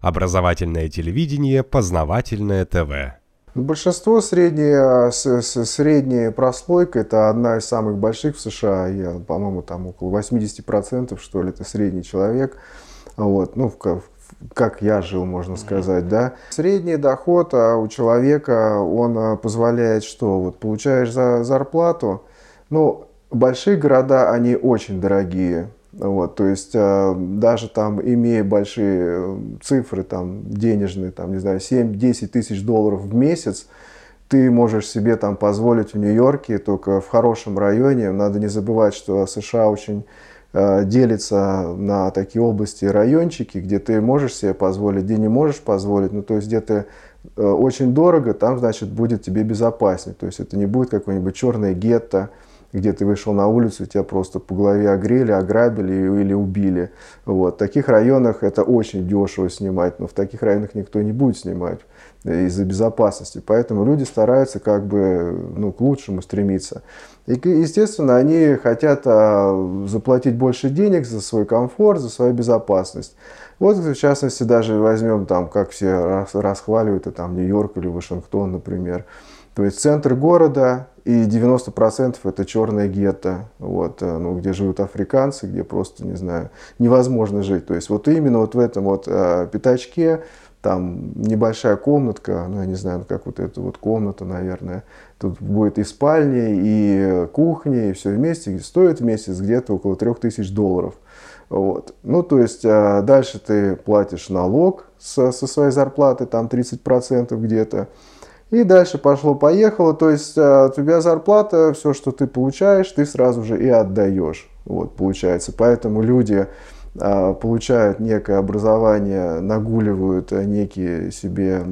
Образовательное телевидение, познавательное ТВ. Большинство средняя, средняя прослойка – это одна из самых больших в США. Я, по-моему, там около 80% что ли, это средний человек. Вот, ну, как я жил, можно сказать, да. Средний доход а у человека, он а, позволяет что? Вот получаешь за зарплату, ну, большие города, они очень дорогие. Вот, то есть э, даже там, имея большие э, цифры там, денежные, там, не знаю, 7-10 тысяч долларов в месяц, ты можешь себе там позволить в Нью-Йорке, только в хорошем районе. Надо не забывать, что США очень э, делится на такие области и райончики, где ты можешь себе позволить, где не можешь позволить. Ну, то есть где ты очень дорого, там, значит, будет тебе безопаснее. То есть это не будет какое-нибудь черное гетто, где ты вышел на улицу, тебя просто по голове огрели, ограбили или убили. Вот. В таких районах это очень дешево снимать, но в таких районах никто не будет снимать из-за безопасности. Поэтому люди стараются как бы ну, к лучшему стремиться. И, естественно, они хотят а, заплатить больше денег за свой комфорт, за свою безопасность. Вот, в частности, даже возьмем там, как все расхваливают, это там Нью-Йорк или Вашингтон, например. То есть центр города и 90% это черное гетто, вот, э, ну, где живут африканцы, где просто, не знаю, невозможно жить. То есть вот именно вот в этом вот э, пятачке, там небольшая комнатка, ну, я не знаю, как вот эта вот комната, наверное, тут будет и спальня, и кухня, и все вместе, стоит в месяц где-то около 3000 долларов. Вот. Ну, то есть э, дальше ты платишь налог со, со своей зарплаты, там 30% где-то, и дальше пошло-поехало, то есть у тебя зарплата, все, что ты получаешь, ты сразу же и отдаешь. Вот, получается. Поэтому люди а, получают некое образование, нагуливают некие себе,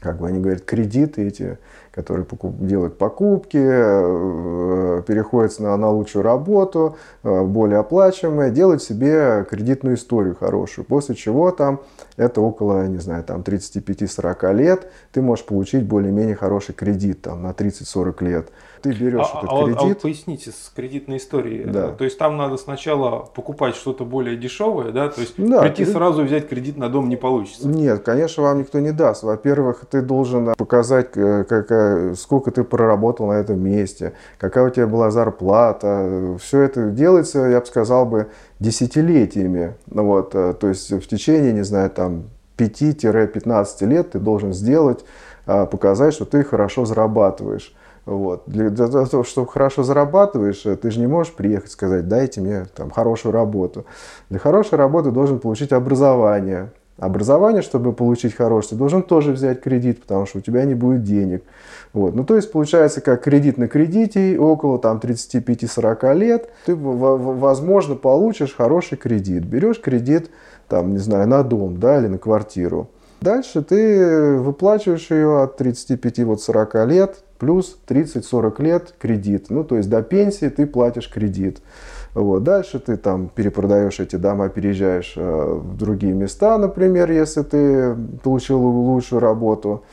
как бы они говорят, кредиты эти, которые делают покупки, э, переходят на, на лучшую работу, э, более оплачиваемые, делают себе кредитную историю хорошую, после чего там это около, не знаю, там 35-40 лет ты можешь получить более-менее хороший кредит там на 30-40 лет. Ты берешь а, этот а, кредит. А вот поясните с кредитной историей. Да. То есть там надо сначала покупать что-то более дешевое, да? То есть да, прийти ты... сразу взять кредит на дом не получится. Нет, конечно, вам никто не даст. Во-первых, ты должен показать, э, какая, сколько ты проработал на этом месте, какая у тебя была зарплата. Все это делается, я бы сказал бы, десятилетиями. Ну вот, э, то есть в течение, не знаю, там 5-15 лет ты должен сделать, а, показать, что ты хорошо зарабатываешь. Вот. Для, для того, чтобы хорошо зарабатываешь, э, ты же не можешь приехать и сказать, дайте мне там, хорошую работу. Для хорошей работы должен получить образование. Образование, чтобы получить хорошее, ты должен тоже взять кредит, потому что у тебя не будет денег. Вот. Ну, то есть, получается, как кредит на кредите, около там 35-40 лет, ты, возможно, получишь хороший кредит. Берешь кредит, там, не знаю, на дом, да, или на квартиру. Дальше ты выплачиваешь ее от 35-40 лет, плюс 30-40 лет кредит. Ну, то есть до пенсии ты платишь кредит. Вот. Dальше ты там перепродаешь эти дома, переезжаешь э, в другие места, например, если ты получил лучшую работу.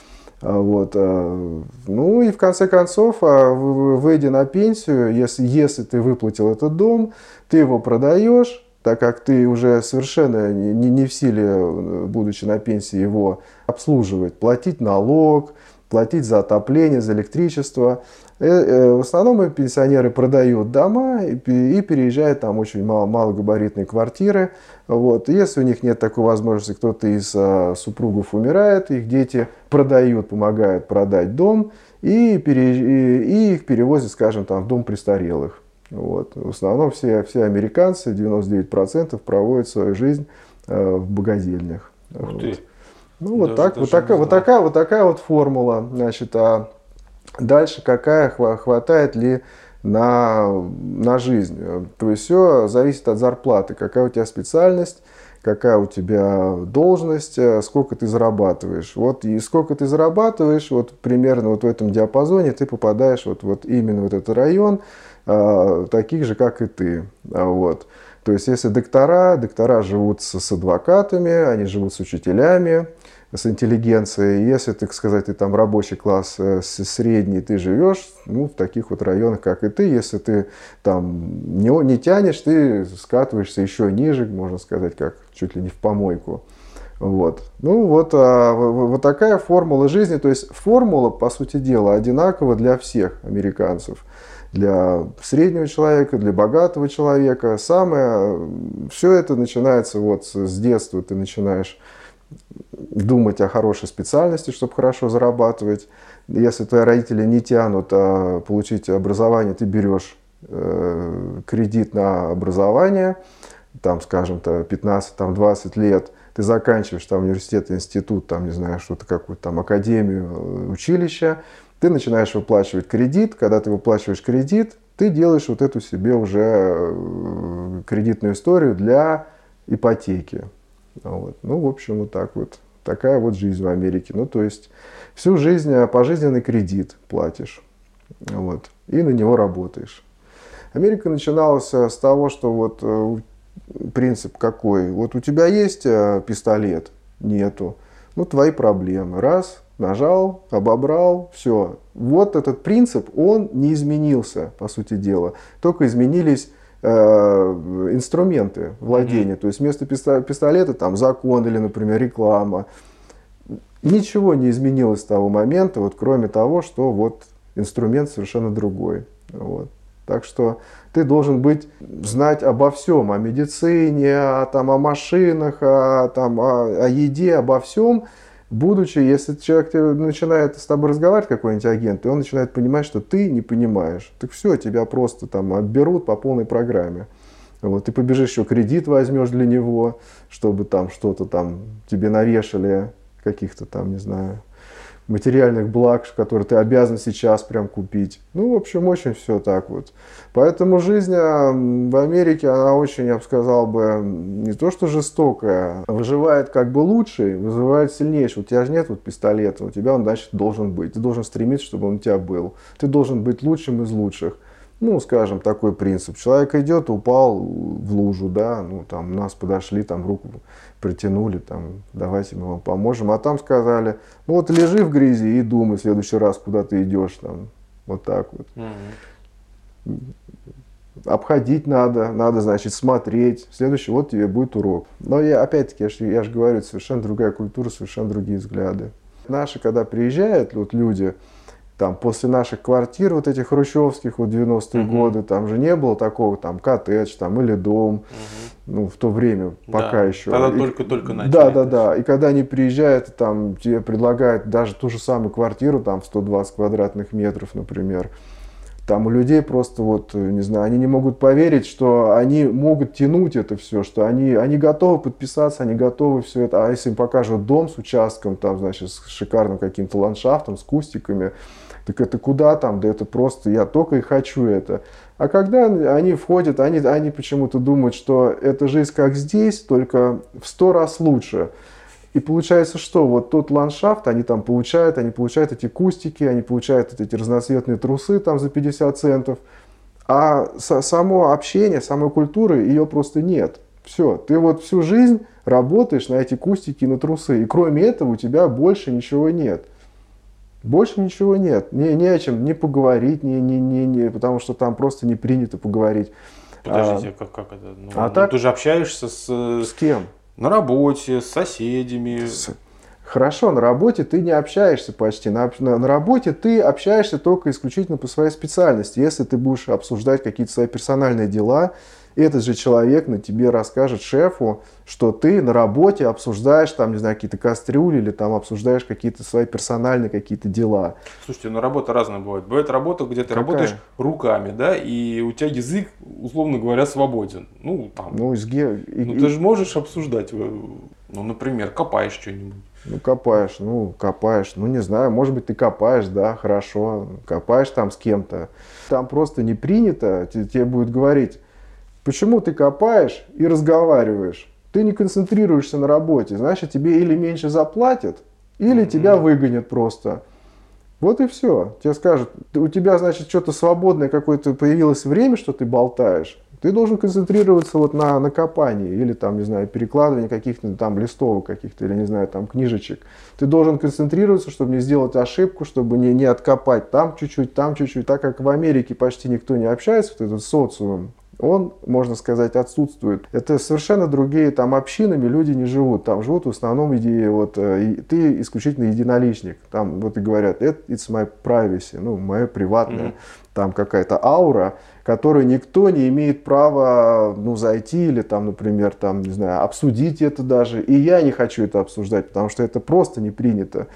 А, вот. Э, ну и в конце концов, выйдя на пенсию, если, если ты выплатил этот дом, ты его продаешь, так как ты уже совершенно не, не в силе, э, будучи на пенсии, его обслуживать, платить налог, платить за отопление, за электричество. Э, э, в основном пенсионеры продают дома и переезжают там очень мало, малогабаритные квартиры. Вот. Если у них нет такой возможности, кто-то из а, супругов умирает, их дети продают, помогают продать дом и, переезж... и их перевозят, скажем, там, в дом престарелых. Вот. В основном все, все американцы, 99% проводят свою жизнь э, в богадельнях. Ух вот. ты. Ну, вот, так, вот, такая, вот, такая, вот такая вот формула. Значит, а дальше какая хватает ли на, на жизнь. То есть все зависит от зарплаты, какая у тебя специальность, какая у тебя должность, сколько ты зарабатываешь. Вот и сколько ты зарабатываешь, вот примерно вот в этом диапазоне ты попадаешь вот, вот именно в этот район, э, таких же, как и ты. Вот. То есть если доктора, доктора живут с, с адвокатами, они живут с учителями, с интеллигенцией. Если, так сказать, ты там рабочий класс э, средний, ты живешь ну, в таких вот районах, как и ты. Если ты там не, не тянешь, ты скатываешься еще ниже, можно сказать, как чуть ли не в помойку. Вот. Ну вот, а, вот такая формула жизни. То есть формула, по сути дела, одинакова для всех американцев. Для среднего человека, для богатого человека. Самое, все это начинается вот с детства. Ты начинаешь думать о хорошей специальности, чтобы хорошо зарабатывать. Если твои родители не тянут а получить образование, ты берешь э, кредит на образование, там, скажем, 15-20 лет, ты заканчиваешь там университет, институт, там, не знаю, что-то, какую-то там академию, э, училище, ты начинаешь выплачивать кредит, когда ты выплачиваешь кредит, ты делаешь вот эту себе уже э, кредитную историю для ипотеки. Вот. Ну, в общем, вот так вот. Такая вот жизнь в Америке. Ну, то есть всю жизнь э, пожизненный кредит платишь. Вот. И на него работаешь. Америка начиналась э, с того, что вот принцип какой. Вот у тебя есть пистолет? Нету. Ну, твои проблемы. Раз, нажал, обобрал, все. Вот этот принцип, он не изменился, по сути дела. Только изменились э, инструменты владения. Mm-hmm. То есть вместо пистолета там закон или, например, реклама. Ничего не изменилось с того момента, вот кроме того, что вот инструмент совершенно другой. Вот. Так что ты должен быть, знать обо всем, о медицине, о, там, о машинах, о, там, о, о еде, обо всем, будучи, если человек начинает с тобой разговаривать, какой-нибудь агент, и он начинает понимать, что ты не понимаешь, так все, тебя просто там отберут по полной программе. Вот, ты побежишь еще кредит возьмешь для него, чтобы там что-то там тебе навешали, каких-то там, не знаю, материальных благ, которые ты обязан сейчас прям купить. Ну, в общем, очень все так вот. Поэтому жизнь а, в Америке, она очень, я бы сказал бы, не то что жестокая, выживает как бы лучший, вызывает сильнейший. У тебя же нет вот пистолета, у тебя он, значит, должен быть. Ты должен стремиться, чтобы он у тебя был. Ты должен быть лучшим из лучших ну, скажем, такой принцип. Человек идет, упал в лужу, да, ну, там, нас подошли, там, руку притянули, там, давайте мы вам поможем. А там сказали, ну, вот лежи в грязи и думай в следующий раз, куда ты идешь, там, вот так вот. Угу. Обходить надо, надо, значит, смотреть. Следующий, вот тебе будет урок. Но я, опять-таки, я же я ж говорю, совершенно другая культура, совершенно другие взгляды. Наши, когда приезжают вот люди, там, после наших квартир, вот этих хрущевских, вот 90-е угу. годы, там же не было такого, там, коттедж, там, или дом, угу. ну, в то время, пока да, еще. Тогда только-только начали. Да, да, да, и когда они приезжают, там, тебе предлагают даже ту же самую квартиру, там, в 120 квадратных метров, например, там у людей просто вот, не знаю, они не могут поверить, что они могут тянуть это все, что они, они готовы подписаться, они готовы все это. А если им покажут дом с участком, там, значит, с шикарным каким-то ландшафтом, с кустиками, так это куда там, да это просто, я только и хочу это. А когда они входят, они, они почему-то думают, что эта жизнь как здесь, только в сто раз лучше. И получается, что вот тот ландшафт они там получают, они получают эти кустики, они получают эти разноцветные трусы там за 50 центов. А само общение, самой культуры, ее просто нет. Все, ты вот всю жизнь работаешь на эти кустики и на трусы. И кроме этого у тебя больше ничего нет. Больше ничего нет. Не, не о чем не поговорить, не, не, не, не, потому что там просто не принято поговорить. Подождите, а, как, как это? Ну, а ну, так, ты же общаешься с... С кем? На работе, с соседями. С... Хорошо, на работе ты не общаешься почти. На, на, на работе ты общаешься только исключительно по своей специальности. Если ты будешь обсуждать какие-то свои персональные дела, этот же человек на тебе расскажет шефу, что ты на работе обсуждаешь там, не знаю, какие-то кастрюли или там обсуждаешь какие-то свои персональные какие-то дела. Слушайте, ну работа разная бывает. Бывает работа, где ты Какая? работаешь руками, да, и у тебя язык, условно говоря, свободен. Ну, там. Ну, изге... ну ты же можешь обсуждать, э, ну, например, копаешь что-нибудь. Ну, копаешь, ну, копаешь, ну, не знаю, может быть, ты копаешь, да, хорошо, копаешь там с кем-то. Там просто не принято, тебе будет говорить, Почему ты копаешь и разговариваешь? Ты не концентрируешься на работе, значит тебе или меньше заплатят, или mm-hmm. тебя выгонят просто. Вот и все. Тебе скажут, у тебя, значит, что-то свободное какое-то появилось время, что ты болтаешь. Ты должен концентрироваться вот на, на копании или там, не знаю, перекладывании каких-то там листовок каких-то или, не знаю, там книжечек. Ты должен концентрироваться, чтобы не сделать ошибку, чтобы не, не откопать там чуть-чуть, там чуть-чуть. Так как в Америке почти никто не общается, вот этот социум, он, можно сказать, отсутствует. Это совершенно другие там общинами люди не живут. Там живут в основном идеи, вот, э, ты исключительно единоличник. Там вот и говорят, это it's my privacy, ну, мое приватное. Mm-hmm. Там какая-то аура, которую никто не имеет права, ну, зайти или там, например, там, не знаю, обсудить это даже. И я не хочу это обсуждать, потому что это просто не принято.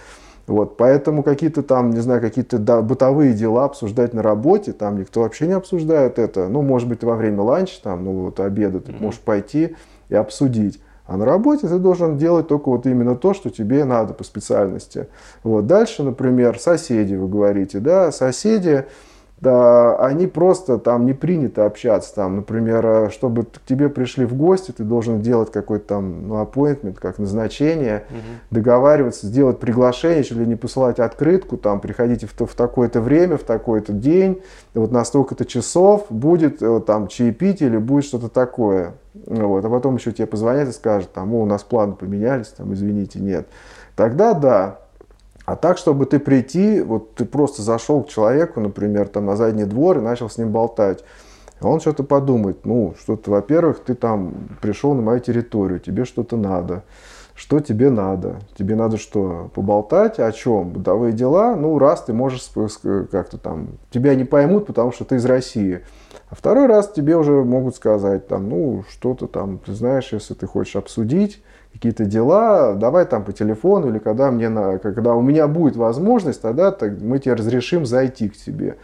Вот, поэтому какие-то там, не знаю, какие-то да, бытовые дела обсуждать на работе, там никто вообще не обсуждает это. Ну, может быть, во время ланча, там, ну, вот обеда ты mm-hmm. можешь пойти и обсудить. А на работе ты должен делать только вот именно то, что тебе надо по специальности. Вот. Дальше, например, соседи, вы говорите, да, соседи, да, они просто там не принято общаться. Там, например, э, чтобы к тебе пришли в гости, ты должен делать какой-то там ну, appointment, как назначение, угу. договариваться, сделать приглашение, или не посылать открытку, там, приходите в, в такое-то время, в такой-то день, вот на столько-то часов будет вот, там чаепитие или будет что-то такое. Вот, а потом еще тебе позвонят и скажут, там, у нас планы поменялись, там, извините, нет. Тогда да, а так, чтобы ты прийти, вот ты просто зашел к человеку, например, там на задний двор и начал с ним болтать. Он что-то подумает, ну, что-то, во-первых, ты там пришел на мою территорию, тебе что-то надо. Что тебе надо? Тебе надо что, поболтать о чем? Бытовые дела? Ну, раз ты можешь как-то там, тебя не поймут, потому что ты из России. А второй раз тебе уже могут сказать, там, ну, что-то там, ты знаешь, если ты хочешь обсудить, какие-то дела, давай там по телефону или когда, мне на, когда у меня будет возможность, тогда так, мы тебе разрешим зайти к тебе.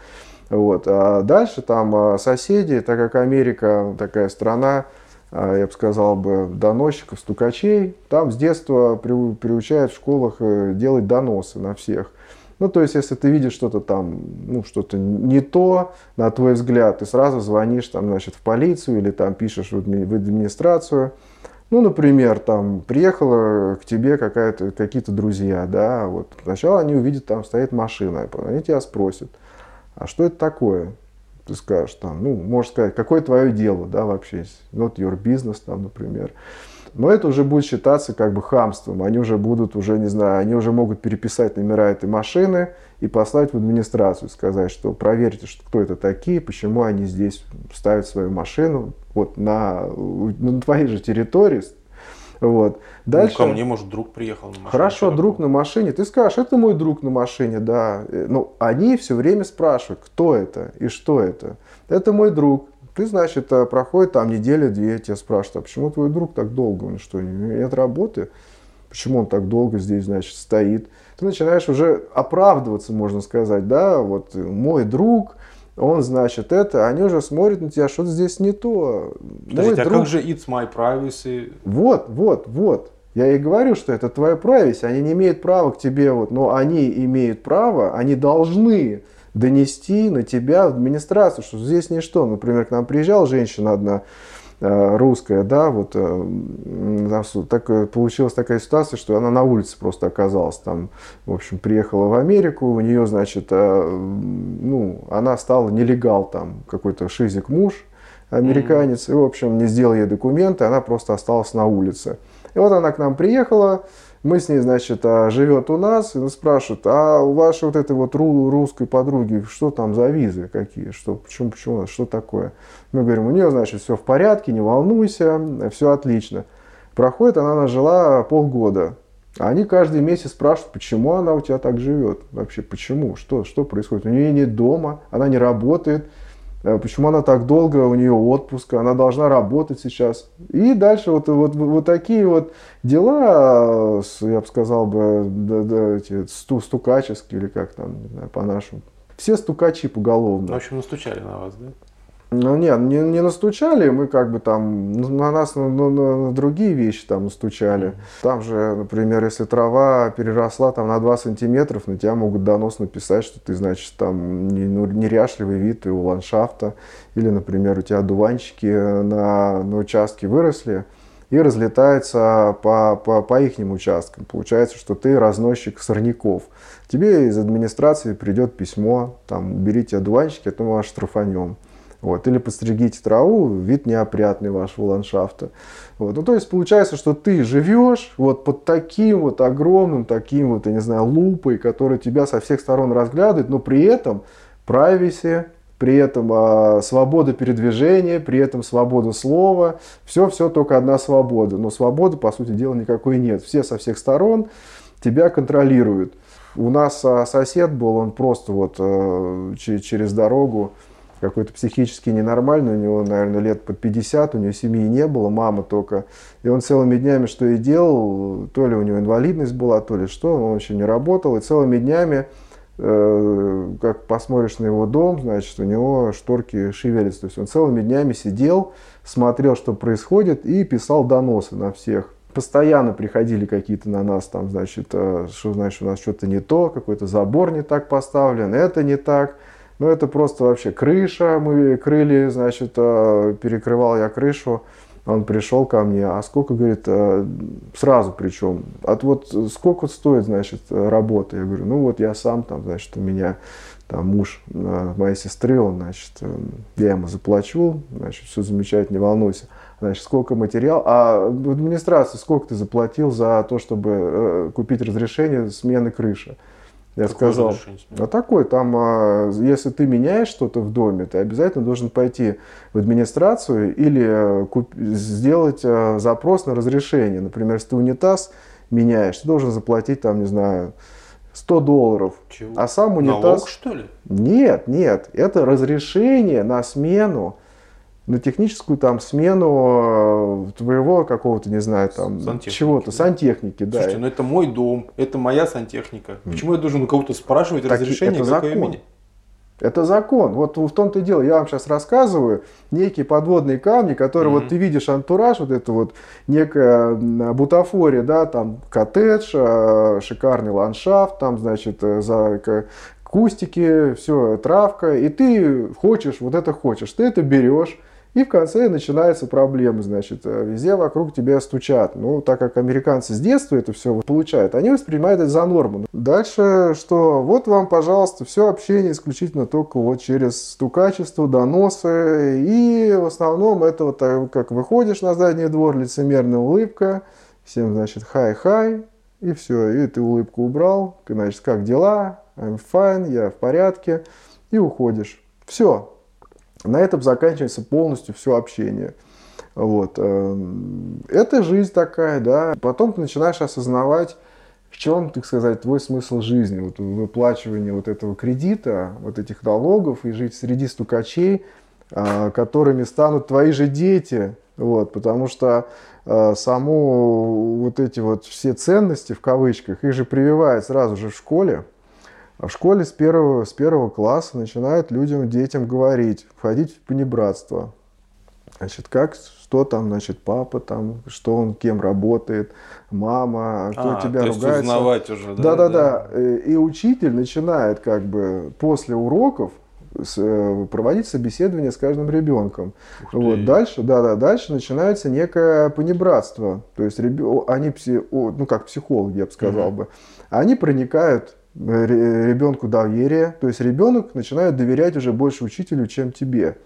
Вот. А дальше там а, соседи, так как Америка такая страна, а, я бы сказал бы, доносчиков, стукачей, там с детства приучают в школах э, делать доносы на всех. Ну, то есть, если ты видишь что-то там, ну, что-то не то, на твой взгляд, ты сразу звонишь там, значит, в полицию или там пишешь в администрацию, ну, например, там приехала к тебе какая-то, какие-то друзья, да, вот сначала они увидят, там стоит машина, они тебя спросят, а что это такое? Ты скажешь, там, ну, можешь сказать, какое твое дело, да, вообще, not your business, там, например. Но это уже будет считаться как бы хамством. Они уже будут, уже не знаю, они уже могут переписать номера этой машины и послать в администрацию, сказать, что проверьте, что, кто это такие, почему они здесь ставят свою машину вот на, на твоей же территории. Вот. Дальше... Ну, ко мне, может, друг приехал на машине. Хорошо, друг на машине. Ты скажешь, это мой друг на машине, да. Ну, они все время спрашивают, кто это и что это. Это мой друг. Ты, значит, э, проходит там неделя-две, тебя спрашивают, а почему твой друг так долго? Он что, нет работы? Почему он так долго здесь, значит, стоит? Ты начинаешь уже оправдываться, можно сказать, да, вот мой друг, он, значит, это, они уже смотрят на тебя, что-то здесь не то. Подождите, Мой а друг... как же it's my privacy? Вот, вот, вот. Я и говорю, что это твоя privacy, они не имеют права к тебе, вот, но они имеют право, они должны донести на тебя в администрацию, что здесь ничто. Например, к нам приезжала женщина одна, э, русская, да, вот э, так, получилась такая ситуация, что она на улице просто оказалась там, в общем, приехала в Америку, у нее, значит, э, ну, она стала нелегал там, какой-то шизик муж, американец, mm-hmm. и, в общем, не сделал ей документы, она просто осталась на улице. И вот она к нам приехала, мы с ней, значит, а, живет у нас, и спрашивают, а у вашей вот этой вот русской подруги, что там за визы какие, что, почему, почему, что такое? Мы говорим, у нее, значит, все в порядке, не волнуйся, все отлично. Проходит, она нажила полгода. А они каждый месяц спрашивают, почему она у тебя так живет? Вообще, почему? Что, что происходит? У нее нет дома, она не работает, почему она так долго, у нее отпуск, она должна работать сейчас. И дальше вот, вот, вот такие вот дела, я бы сказал бы, да, да, эти сту, стукаческие или как там, не знаю, по-нашему. Все стукачи поголовно. В общем, настучали на вас, да? Ну нет, не, не настучали, мы как бы там на нас на, на, на другие вещи там настучали. Там же, например, если трава переросла там на 2 сантиметров, на тебя могут донос написать, что ты, значит, там не, ну, неряшливый вид у ландшафта. Или, например, у тебя дуванчики на, на участке выросли и разлетаются по, по, по их участкам. Получается, что ты разносчик сорняков. Тебе из администрации придет письмо, там, уберите одуванчики, а то мы вас штрафанем. Вот. Или подстригите траву, вид неопрятный вашего ландшафта. Вот. Ну, то есть получается, что ты живешь вот под таким вот огромным, таким вот, я не знаю, лупой, который тебя со всех сторон разглядывает, но при этом privacy, при этом э, свобода передвижения, при этом свобода слова. Все-все только одна свобода. Но свободы, по сути дела, никакой нет. Все со всех сторон тебя контролируют. У нас а, сосед был, он просто вот э, через дорогу какой-то психически ненормальный, у него, наверное, лет под 50, у него семьи не было, мама только. И он целыми днями что и делал, то ли у него инвалидность была, то ли что, он вообще не работал, и целыми днями, э, как посмотришь на его дом, значит, у него шторки шевелятся. То есть он целыми днями сидел, смотрел, что происходит, и писал доносы на всех. Постоянно приходили какие-то на нас, там, значит, э, что, значит, у нас что-то не то, какой-то забор не так поставлен, это не так. Ну, это просто вообще крыша, мы крыли, значит, э, перекрывал я крышу, он пришел ко мне, а сколько, говорит, э, сразу причем, от вот сколько стоит, значит, работа? Я говорю, ну вот я сам там, значит, у меня там муж э, моей сестры, он, значит, я ему заплачу, значит, все замечательно, не волнуйся. Значит, сколько материал, а в администрации сколько ты заплатил за то, чтобы купить разрешение смены крыши? Я Какое сказал, а такой, там, а, если ты меняешь что-то в доме, ты обязательно должен пойти в администрацию или э, куп- сделать а, запрос на разрешение. Например, если ты унитаз меняешь, ты должен заплатить, там, не знаю, 100 долларов. Чего? А сам унитаз... Налог, что ли? Нет, нет, это разрешение на смену на техническую там смену э, твоего какого-то, не знаю, там чего-то, да? сантехники, да. Слушайте, ну это мой дом, это моя сантехника. Почему я должен у кого-то спрашивать так разрешение, это закон. Это закон. Вот в том-то и дело. Я вам сейчас рассказываю некие подводные камни, которые mm-hmm. вот ты видишь антураж, вот это вот некая бутафория, да, там коттедж, э, шикарный ландшафт, там, значит, э, за кустики, все, травка, и ты хочешь, вот это хочешь, ты это берешь, и в конце начинаются проблемы, значит, э, везде вокруг тебя стучат. Ну, так как американцы с детства это все получают, они воспринимают это за норму. Дальше что? Вот вам, пожалуйста, все общение исключительно только вот через стукачество, доносы. И в основном это вот как выходишь на задний двор, лицемерная улыбка, всем, значит, хай-хай, и все, и ты улыбку убрал, значит, как дела, I'm fine, я в порядке, и уходишь. Все, на этом заканчивается полностью все общение. Вот. Эм, это жизнь такая, да. Потом ты начинаешь осознавать, в чем, так сказать, твой смысл жизни, вот выплачивание вот этого кредита, вот этих налогов и жить среди стукачей, а, которыми станут твои же дети, вот, потому что э, само вот эти вот все ценности, в кавычках, их же прививают сразу же в школе, а в школе с первого, с первого класса начинают людям, детям говорить, входить в понебратство. Значит, как, что там, значит, папа там, что он, кем работает, мама, кто а, тебя то ругается. Есть узнавать уже, да? Да-да-да. И учитель начинает как бы после уроков э, проводить собеседование с каждым ребенком. Вот дальше, да, да, дальше начинается некое понебратство. То есть они, ну как психологи, я бы сказал угу. бы, они проникают ребенку доверие, то есть ребенок начинает доверять уже больше учителю, чем тебе.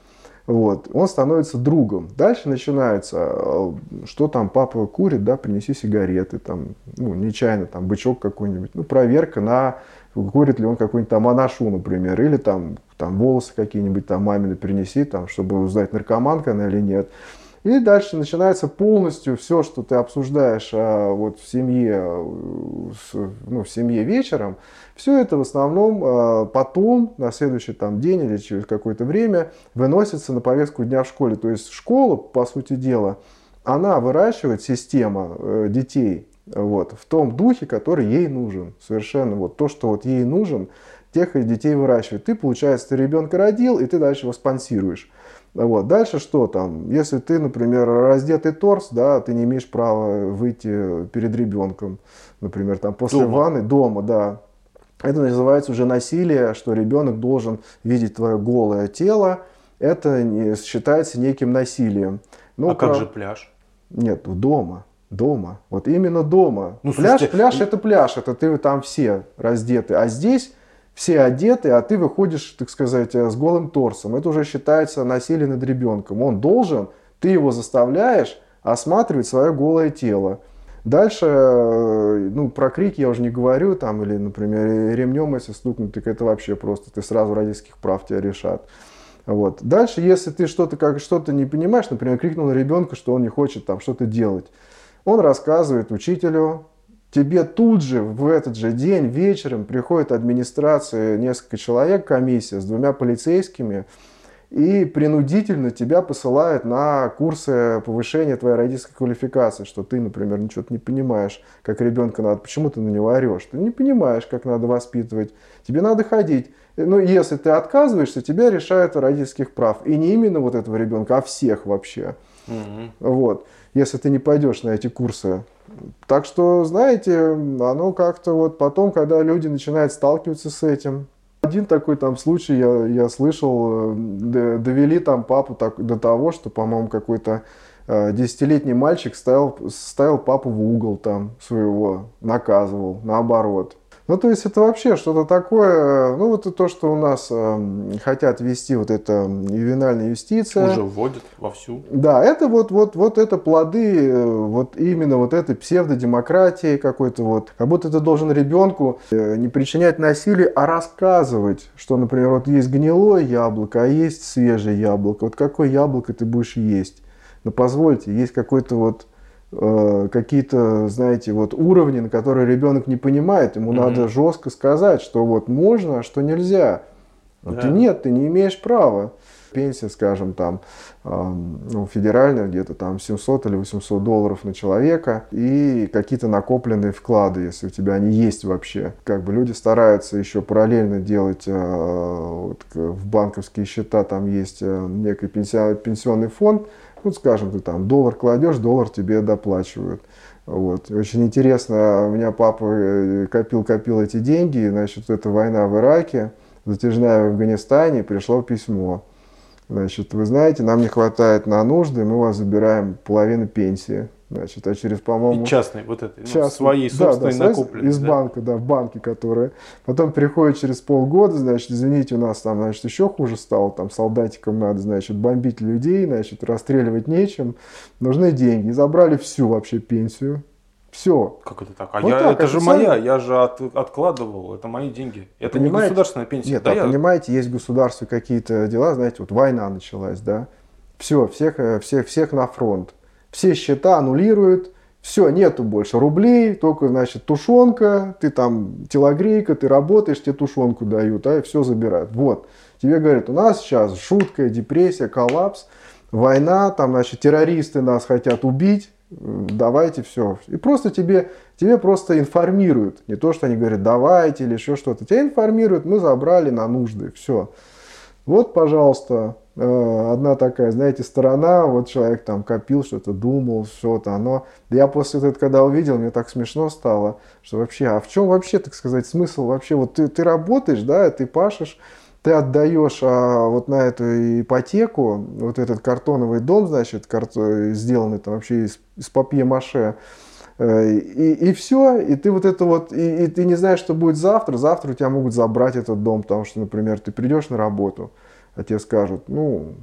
Вот. Он становится другом. Дальше начинается, э, что там папа курит, да, принеси сигареты, там, ну, нечаянно, там, бычок какой-нибудь. Ну, проверка на, курит ли он какой-нибудь там анашу, например, или там, там волосы какие-нибудь там мамины принеси, там, чтобы узнать, наркоманка она или нет. И дальше начинается полностью все, что ты обсуждаешь а, вот в семье, ну, в семье вечером, все это в основном а, потом, на следующий там, день или через какое-то время, выносится на повестку дня в школе. То есть школа, по сути дела, она выращивает система э, детей вот, в том духе, который ей нужен. Совершенно вот то, что вот ей нужен, тех и детей выращивает. Ты, получается, ты ребенка родил, и ты дальше его спонсируешь. Вот. Дальше что там? Если ты, например, раздетый торс, да, ты не имеешь права выйти перед ребенком, например, там после дома. ванны, дома, да. Это называется уже насилие, что ребенок должен видеть твое голое тело. Это считается неким насилием. Ну, а как же пляж? Нет, дома. Дома. Вот именно дома. Ну, пляж, слушайте, пляж это пляж, это ты там все раздеты. А здесь все одеты, а ты выходишь, так сказать, с голым торсом. Это уже считается насилие над ребенком. Он должен, ты его заставляешь осматривать свое голое тело. Дальше, э, ну, про крики я уже не говорю, там, или, например, ремнем, если стукнуть, так это вообще просто, ты сразу родительских прав тебя решат. Вот. Дальше, если ты что-то как что-то не понимаешь, например, крикнул ребенка, что он не хочет там что-то делать, он рассказывает учителю, тебе тут же в этот же день вечером приходит администрация, несколько человек, комиссия с двумя полицейскими, и принудительно тебя посылают на курсы повышения твоей родительской квалификации, что ты, например, ничего не понимаешь, как ребенка надо, почему ты на него орешь, ты не понимаешь, как надо воспитывать, тебе надо ходить. Ну, если ты отказываешься, тебя решают родительских прав. И не именно вот этого ребенка, а всех вообще. Угу. Вот. Если ты не пойдешь на эти курсы. Так что, знаете, оно как-то вот потом, когда люди начинают сталкиваться с этим, один такой там случай я, я слышал, э, довели там папу так, до того, что, по-моему, какой-то э, десятилетний мальчик ставил, ставил папу в угол там своего, наказывал, наоборот. Ну, то есть это вообще что-то такое, ну, вот то, что у нас э, хотят ввести вот это ювенальная юстиция. Уже вводят вовсю. Да, это вот, вот, вот это плоды э, вот именно вот этой псевдодемократии какой-то вот. Как будто ты должен ребенку э, не причинять насилие, а рассказывать, что, например, вот есть гнилое яблоко, а есть свежее яблоко. Вот какое яблоко ты будешь есть? Ну, позвольте, есть какой-то вот Э, какие-то, знаете, вот уровни, на которые ребенок не понимает, ему mm-hmm. надо жестко сказать, что вот можно, а что нельзя. Да. Ты нет, ты не имеешь права. Пенсия, скажем, там, э, ну, федеральная, где-то там 700 или 800 долларов на человека и какие-то накопленные вклады, если у тебя они есть вообще. Как бы люди стараются еще параллельно делать э, вот, в банковские счета, там есть э, некий пенсионный фонд, вот скажем, ты там доллар кладешь, доллар тебе доплачивают. Вот. Очень интересно, у меня папа копил-копил э, эти деньги, значит, это война в Ираке, затяжная в Афганистане, пришло письмо. Значит, вы знаете, нам не хватает на нужды, мы у вас забираем половину пенсии. Значит, а через, по-моему... И частный, вот это, частный, ну, своей собственной да, накопленной. Из да? банка, да, в банке, которые... Потом приходит через полгода, значит, извините, у нас там, значит, еще хуже стало, там, солдатикам надо, значит, бомбить людей, значит, расстреливать нечем, нужны деньги. И забрали всю вообще пенсию. Все. Как это так? А вот я, так, это же моя, я же от, откладывал, это мои деньги. Это понимаете? не государственная пенсия. Нет, да, а я... понимаете, есть в государстве какие-то дела, знаете, вот война началась, да, все, всех, э, всех, всех на фронт все счета аннулируют, все, нету больше рублей, только, значит, тушенка, ты там телогрейка, ты работаешь, тебе тушенку дают, а и все забирают. Вот, тебе говорят, у нас сейчас жуткая депрессия, коллапс, война, там, значит, террористы нас хотят убить, давайте все. И просто тебе, тебе просто информируют. Не то, что они говорят, давайте или еще что-то. Тебя информируют, мы забрали на нужды, все. Вот, пожалуйста, одна такая, знаете, сторона, вот человек там копил что-то, думал, что-то, оно... Я после этого, когда увидел, мне так смешно стало, что вообще, а в чем вообще, так сказать, смысл вообще? Вот ты, ты работаешь, да, ты пашешь, ты отдаешь а, вот на эту ипотеку, вот этот картоновый дом, значит, карто, сделанный там вообще из, из папье-маше, э, и, и все, и ты вот это вот, и, и ты не знаешь, что будет завтра, завтра у тебя могут забрать этот дом, потому что, например, ты придешь на работу, а тебе скажут, ну,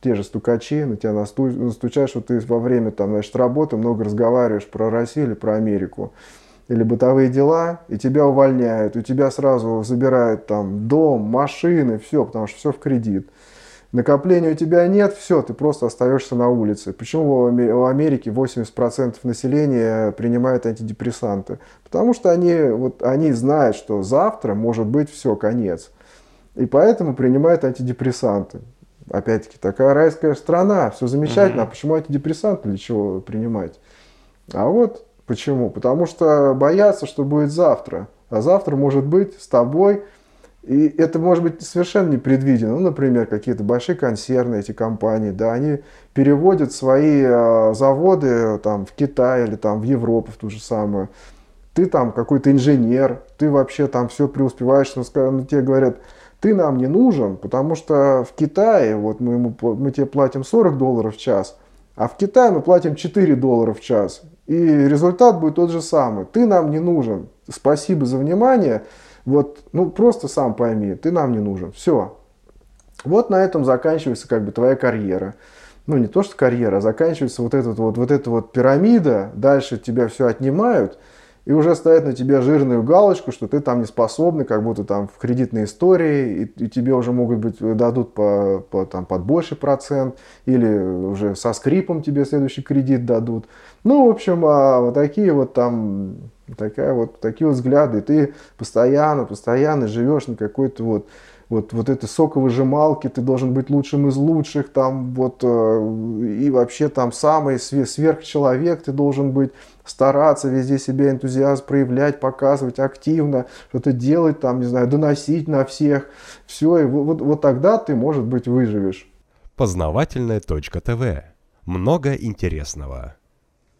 те же стукачи, на тебя насту, настучаешь, что ты во время там, значит, работы много разговариваешь про Россию или про Америку, или бытовые дела, и тебя увольняют, у тебя сразу забирают там дом, машины, все, потому что все в кредит. Накопления у тебя нет, все, ты просто остаешься на улице. Почему в Америке 80% населения принимают антидепрессанты? Потому что они, вот, они знают, что завтра может быть все, конец. И поэтому принимают антидепрессанты. Опять-таки, такая райская страна, все замечательно. Угу. А почему антидепрессанты для чего принимать? А вот почему. Потому что боятся, что будет завтра. А завтра может быть с тобой. И это может быть совершенно непредвиденно. Ну, например, какие-то большие консервные эти компании, да, они переводят свои э, заводы там, в Китай или там, в Европу, в ту же самую. Ты там какой-то инженер, ты вообще там все преуспеваешь, но ну, тебе говорят, ты нам не нужен, потому что в Китае вот мы, ему, мы тебе платим 40 долларов в час, а в Китае мы платим 4 доллара в час. И результат будет тот же самый. Ты нам не нужен. Спасибо за внимание. Вот, ну просто сам пойми, ты нам не нужен. Все. Вот на этом заканчивается как бы твоя карьера. Ну не то, что карьера, а заканчивается вот, этот вот, вот эта вот пирамида. Дальше тебя все отнимают. И уже ставят на тебя жирную галочку, что ты там не способный, как будто там в кредитной истории, и, и тебе уже могут быть дадут по, по, там, под больший процент, или уже со скрипом тебе следующий кредит дадут. Ну, в общем, а, вот такие вот там, такая вот, такие вот взгляды. И ты постоянно, постоянно живешь на какой-то вот вот, вот этой соковыжималки, ты должен быть лучшим из лучших, там, вот, э, и вообще там самый сверхчеловек, ты должен быть, стараться везде себя энтузиазм проявлять, показывать активно, что-то делать, там, не знаю, доносить на всех, все, и вот, вот тогда ты, может быть, выживешь. Познавательная точка ТВ. Много интересного.